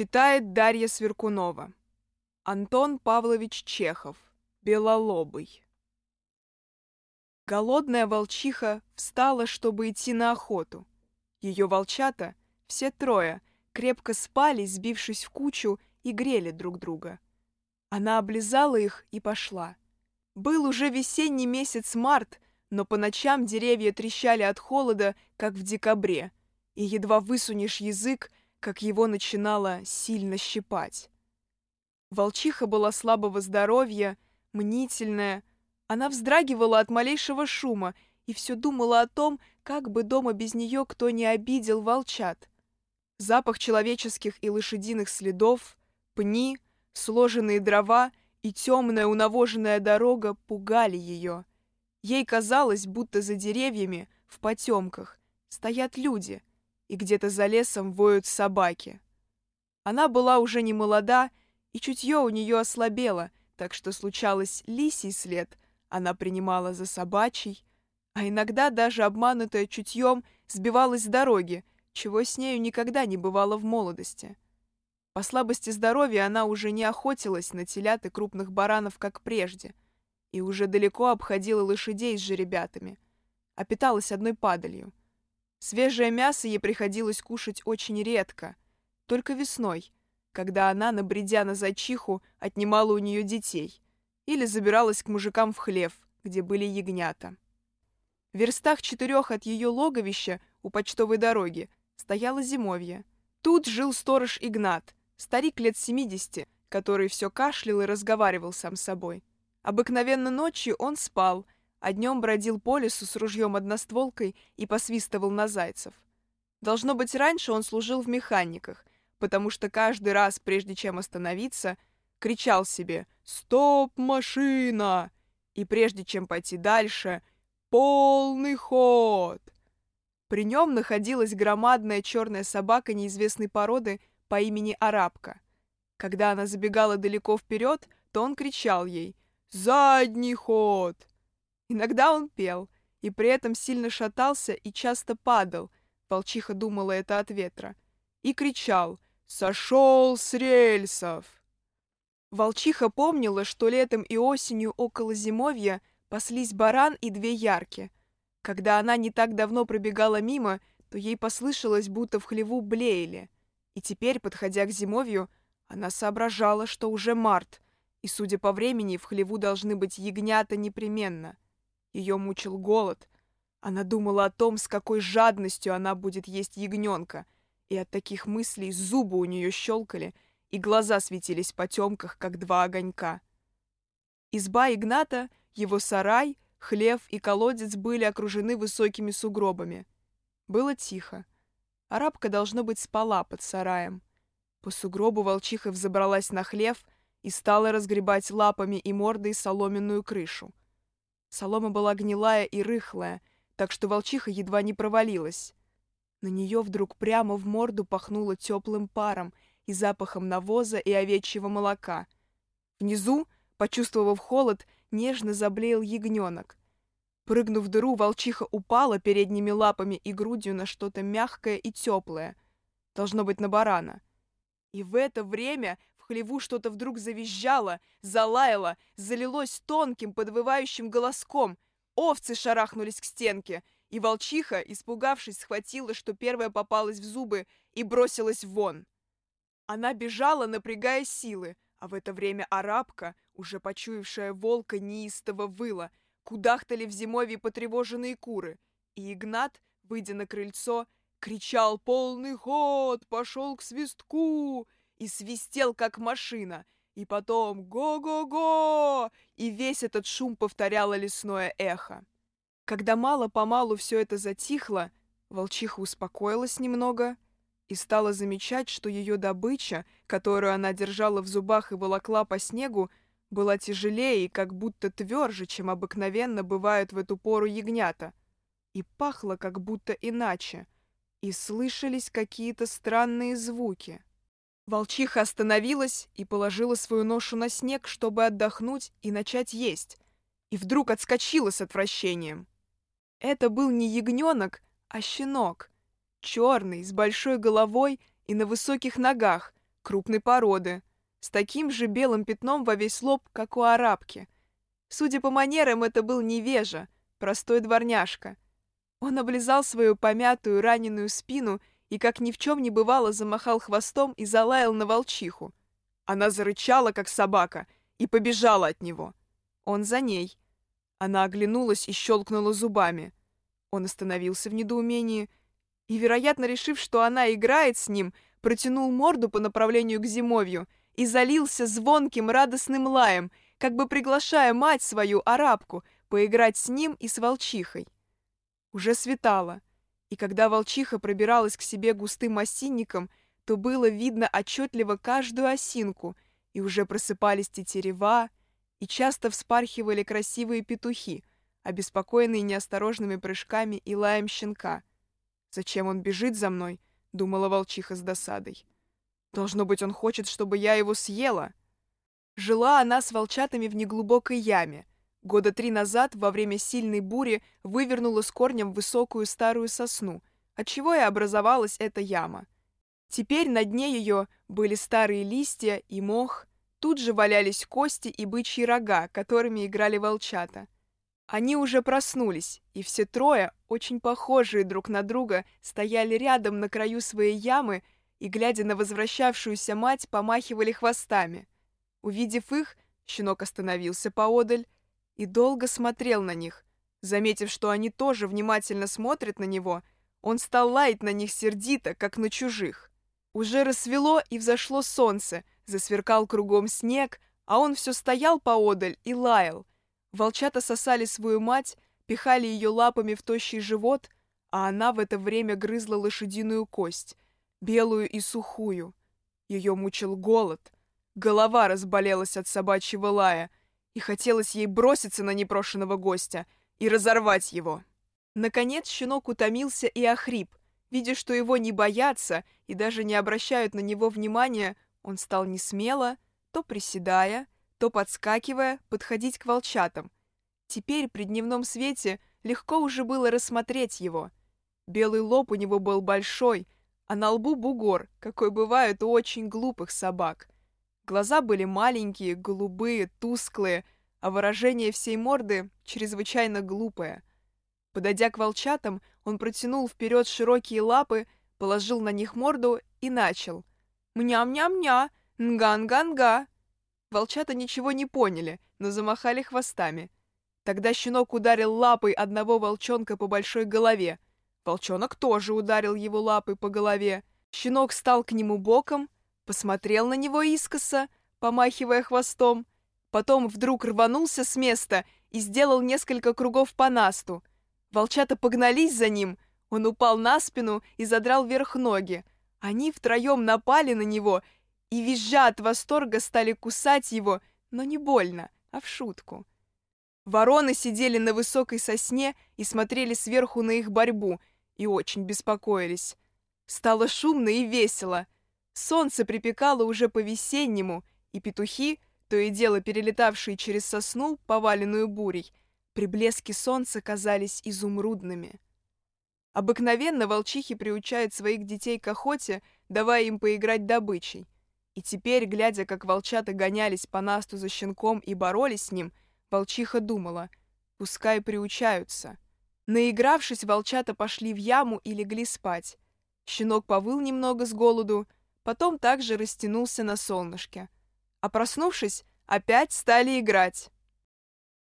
Читает Дарья Сверкунова. Антон Павлович Чехов. Белолобый. Голодная волчиха встала, чтобы идти на охоту. Ее волчата, все трое, крепко спали, сбившись в кучу, и грели друг друга. Она облизала их и пошла. Был уже весенний месяц март, но по ночам деревья трещали от холода, как в декабре, и едва высунешь язык, как его начинало сильно щипать. Волчиха была слабого здоровья, мнительная. Она вздрагивала от малейшего шума и все думала о том, как бы дома без нее кто не обидел волчат. Запах человеческих и лошадиных следов, пни, сложенные дрова и темная унавоженная дорога пугали ее. Ей казалось, будто за деревьями, в потемках, стоят люди — и где-то за лесом воют собаки. Она была уже не молода, и чутье у нее ослабело, так что случалось лисий след, она принимала за собачий, а иногда даже обманутая чутьем сбивалась с дороги, чего с нею никогда не бывало в молодости. По слабости здоровья она уже не охотилась на телят и крупных баранов, как прежде, и уже далеко обходила лошадей с жеребятами, а питалась одной падалью — Свежее мясо ей приходилось кушать очень редко, только весной, когда она, набредя на зайчиху, отнимала у нее детей или забиралась к мужикам в хлев, где были ягнята. В верстах четырех от ее логовища у почтовой дороги стояло зимовье. Тут жил сторож Игнат, старик лет семидесяти, который все кашлял и разговаривал сам с собой. Обыкновенно ночью он спал — а днем бродил по лесу с ружьем-одностволкой и посвистывал на зайцев. Должно быть, раньше он служил в механиках, потому что каждый раз, прежде чем остановиться, кричал себе «Стоп, машина!» и прежде чем пойти дальше «Полный ход!». При нем находилась громадная черная собака неизвестной породы по имени Арабка. Когда она забегала далеко вперед, то он кричал ей «Задний ход!» Иногда он пел, и при этом сильно шатался и часто падал, волчиха думала это от ветра, и кричал «Сошел с рельсов!». Волчиха помнила, что летом и осенью около зимовья паслись баран и две ярки. Когда она не так давно пробегала мимо, то ей послышалось, будто в хлеву блеяли. И теперь, подходя к зимовью, она соображала, что уже март, и, судя по времени, в хлеву должны быть ягнята непременно. Ее мучил голод. Она думала о том, с какой жадностью она будет есть ягненка, и от таких мыслей зубы у нее щелкали, и глаза светились в потемках, как два огонька. Изба Игната, его сарай, хлев и колодец были окружены высокими сугробами. Было тихо. Арабка, должно быть, спала под сараем. По сугробу волчиха взобралась на хлев и стала разгребать лапами и мордой соломенную крышу. Солома была гнилая и рыхлая, так что волчиха едва не провалилась. На нее вдруг прямо в морду пахнуло теплым паром и запахом навоза и овечьего молока. Внизу, почувствовав холод, нежно заблеял ягненок. Прыгнув в дыру, волчиха упала передними лапами и грудью на что-то мягкое и теплое. Должно быть, на барана. И в это время хлеву что-то вдруг завизжало, залаяло, залилось тонким подвывающим голоском. Овцы шарахнулись к стенке, и волчиха, испугавшись, схватила, что первая попалась в зубы, и бросилась вон. Она бежала, напрягая силы, а в это время арабка, уже почуявшая волка, неистово выла, кудахтали в зимовье потревоженные куры, и Игнат, выйдя на крыльцо, кричал «Полный ход! Пошел к свистку!» И свистел, как машина, и потом «Го-го-го!» и весь этот шум повторяло лесное эхо. Когда мало-помалу все это затихло, волчиха успокоилась немного и стала замечать, что ее добыча, которую она держала в зубах и волокла по снегу, была тяжелее и как будто тверже, чем обыкновенно бывают в эту пору ягнята, и пахло как будто иначе, и слышались какие-то странные звуки. Волчиха остановилась и положила свою ношу на снег, чтобы отдохнуть и начать есть, и вдруг отскочила с отвращением. Это был не ягненок, а щенок, черный, с большой головой и на высоких ногах, крупной породы, с таким же белым пятном во весь лоб, как у арабки. Судя по манерам, это был невежа, простой дворняжка. Он облизал свою помятую раненую спину и, как ни в чем не бывало, замахал хвостом и залаял на волчиху. Она зарычала, как собака, и побежала от него. Он за ней. Она оглянулась и щелкнула зубами. Он остановился в недоумении и, вероятно, решив, что она играет с ним, протянул морду по направлению к зимовью и залился звонким радостным лаем, как бы приглашая мать свою, арабку, поиграть с ним и с волчихой. Уже светало, и когда волчиха пробиралась к себе густым осинником, то было видно отчетливо каждую осинку, и уже просыпались тетерева, и часто вспархивали красивые петухи, обеспокоенные неосторожными прыжками и лаем щенка. «Зачем он бежит за мной?» — думала волчиха с досадой. «Должно быть, он хочет, чтобы я его съела». Жила она с волчатами в неглубокой яме. Года три назад, во время сильной бури, вывернула с корнем высокую старую сосну, отчего и образовалась эта яма. Теперь на дне ее были старые листья и мох, тут же валялись кости и бычьи рога, которыми играли волчата. Они уже проснулись, и все трое, очень похожие друг на друга, стояли рядом на краю своей ямы и, глядя на возвращавшуюся мать, помахивали хвостами. Увидев их, щенок остановился поодаль и долго смотрел на них. Заметив, что они тоже внимательно смотрят на него, он стал лаять на них сердито, как на чужих. Уже рассвело и взошло солнце, засверкал кругом снег, а он все стоял поодаль и лаял, Волчата сосали свою мать, пихали ее лапами в тощий живот, а она в это время грызла лошадиную кость, белую и сухую. Ее мучил голод, голова разболелась от собачьего лая, и хотелось ей броситься на непрошенного гостя и разорвать его. Наконец щенок утомился и охрип. Видя, что его не боятся и даже не обращают на него внимания, он стал несмело, то приседая, то подскакивая, подходить к волчатам. Теперь при дневном свете легко уже было рассмотреть его. Белый лоб у него был большой, а на лбу бугор, какой бывает у очень глупых собак. Глаза были маленькие, голубые, тусклые, а выражение всей морды чрезвычайно глупое. Подойдя к волчатам, он протянул вперед широкие лапы, положил на них морду и начал. «Мням-ням-ня! Нга-нга-нга!» Волчата ничего не поняли, но замахали хвостами. Тогда щенок ударил лапой одного волчонка по большой голове. Волчонок тоже ударил его лапой по голове. Щенок стал к нему боком, посмотрел на него искоса, помахивая хвостом, потом вдруг рванулся с места и сделал несколько кругов по насту. Волчата погнались за ним, он упал на спину и задрал вверх ноги. Они втроем напали на него и, визжа от восторга, стали кусать его, но не больно, а в шутку. Вороны сидели на высокой сосне и смотрели сверху на их борьбу и очень беспокоились. Стало шумно и весело. Солнце припекало уже по-весеннему, и петухи, то и дело перелетавшие через сосну, поваленную бурей, при блеске солнца казались изумрудными. Обыкновенно волчихи приучают своих детей к охоте, давая им поиграть добычей. И теперь, глядя, как волчата гонялись по насту за щенком и боролись с ним, волчиха думала, пускай приучаются. Наигравшись, волчата пошли в яму и легли спать. Щенок повыл немного с голоду, потом также растянулся на солнышке. А проснувшись, опять стали играть.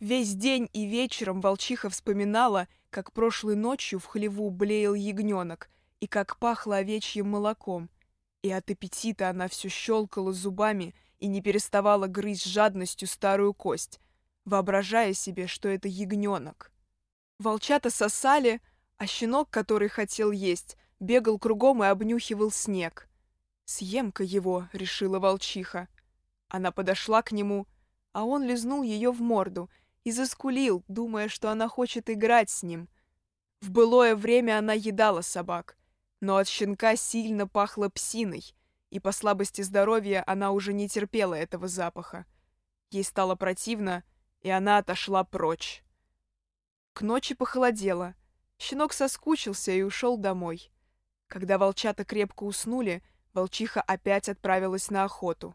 Весь день и вечером волчиха вспоминала, как прошлой ночью в хлеву блеял ягненок и как пахло овечьим молоком — и от аппетита она все щелкала зубами и не переставала грызть жадностью старую кость, воображая себе, что это ягненок. Волчата сосали, а щенок, который хотел есть, бегал кругом и обнюхивал снег. «Съем-ка его», — решила волчиха. Она подошла к нему, а он лизнул ее в морду и заскулил, думая, что она хочет играть с ним. В былое время она едала собак, но от щенка сильно пахло псиной, и по слабости здоровья она уже не терпела этого запаха. Ей стало противно, и она отошла прочь. К ночи похолодело. Щенок соскучился и ушел домой. Когда волчата крепко уснули, волчиха опять отправилась на охоту.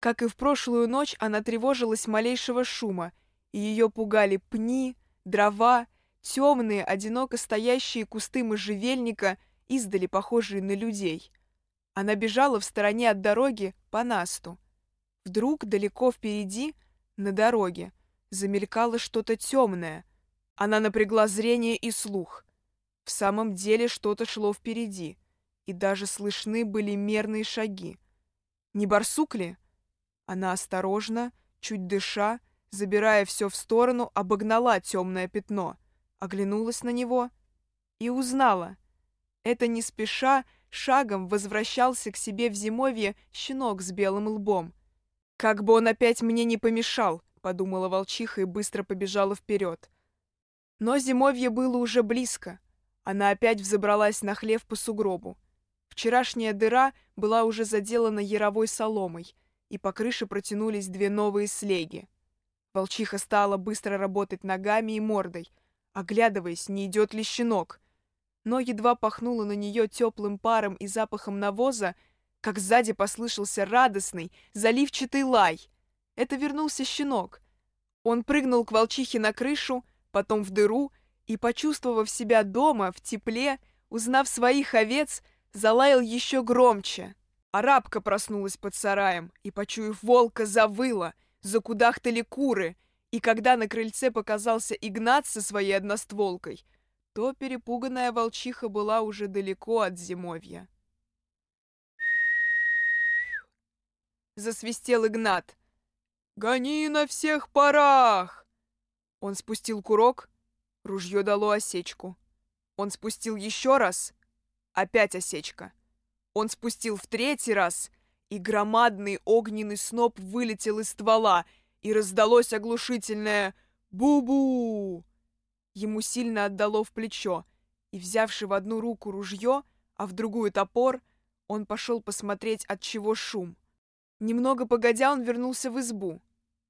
Как и в прошлую ночь, она тревожилась малейшего шума, и ее пугали пни, дрова, темные, одиноко стоящие кусты можжевельника, издали похожие на людей. Она бежала в стороне от дороги по насту. Вдруг далеко впереди, на дороге, замелькало что-то темное. Она напрягла зрение и слух. В самом деле что-то шло впереди, и даже слышны были мерные шаги. Не барсук ли? Она осторожно, чуть дыша, забирая все в сторону, обогнала темное пятно, оглянулась на него и узнала. Это не спеша, шагом возвращался к себе в зимовье щенок с белым лбом. «Как бы он опять мне не помешал!» — подумала волчиха и быстро побежала вперед. Но зимовье было уже близко. Она опять взобралась на хлев по сугробу. Вчерашняя дыра была уже заделана яровой соломой — и по крыше протянулись две новые слеги. Волчиха стала быстро работать ногами и мордой, оглядываясь, не идет ли щенок. Но едва пахнуло на нее теплым паром и запахом навоза, как сзади послышался радостный, заливчатый лай. Это вернулся щенок. Он прыгнул к волчихе на крышу, потом в дыру, и, почувствовав себя дома, в тепле, узнав своих овец, залаял еще громче. Арабка проснулась под сараем и, почуяв волка, завыла, закудахтали куры, и когда на крыльце показался Игнат со своей одностволкой, то перепуганная волчиха была уже далеко от зимовья. Засвистел Игнат. «Гони на всех парах!» Он спустил курок, ружье дало осечку. Он спустил еще раз, опять осечка. Он спустил в третий раз, и громадный огненный сноп вылетел из ствола, и раздалось оглушительное «Бу-бу!». Ему сильно отдало в плечо, и, взявши в одну руку ружье, а в другую топор, он пошел посмотреть, от чего шум. Немного погодя, он вернулся в избу.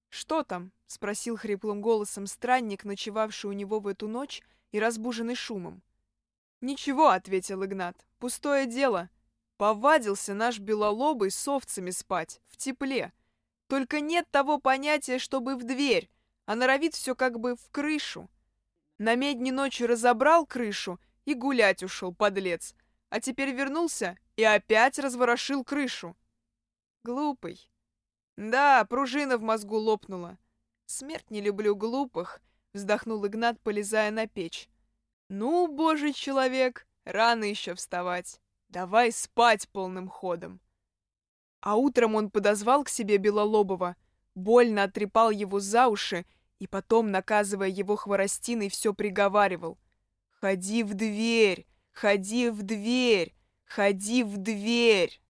«Что там?» — спросил хриплым голосом странник, ночевавший у него в эту ночь и разбуженный шумом. «Ничего», — ответил Игнат, — «пустое дело. Повадился наш белолобый с овцами спать, в тепле. Только нет того понятия, чтобы в дверь, а норовит все как бы в крышу. На медне ночью разобрал крышу и гулять ушел, подлец. А теперь вернулся и опять разворошил крышу. Глупый. Да, пружина в мозгу лопнула. Смерть не люблю глупых, вздохнул Игнат, полезая на печь. Ну, божий человек, рано еще вставать. Давай спать полным ходом. А утром он подозвал к себе Белолобова, больно отрепал его за уши и потом, наказывая его хворостиной, все приговаривал. «Ходи в дверь! Ходи в дверь! Ходи в дверь!»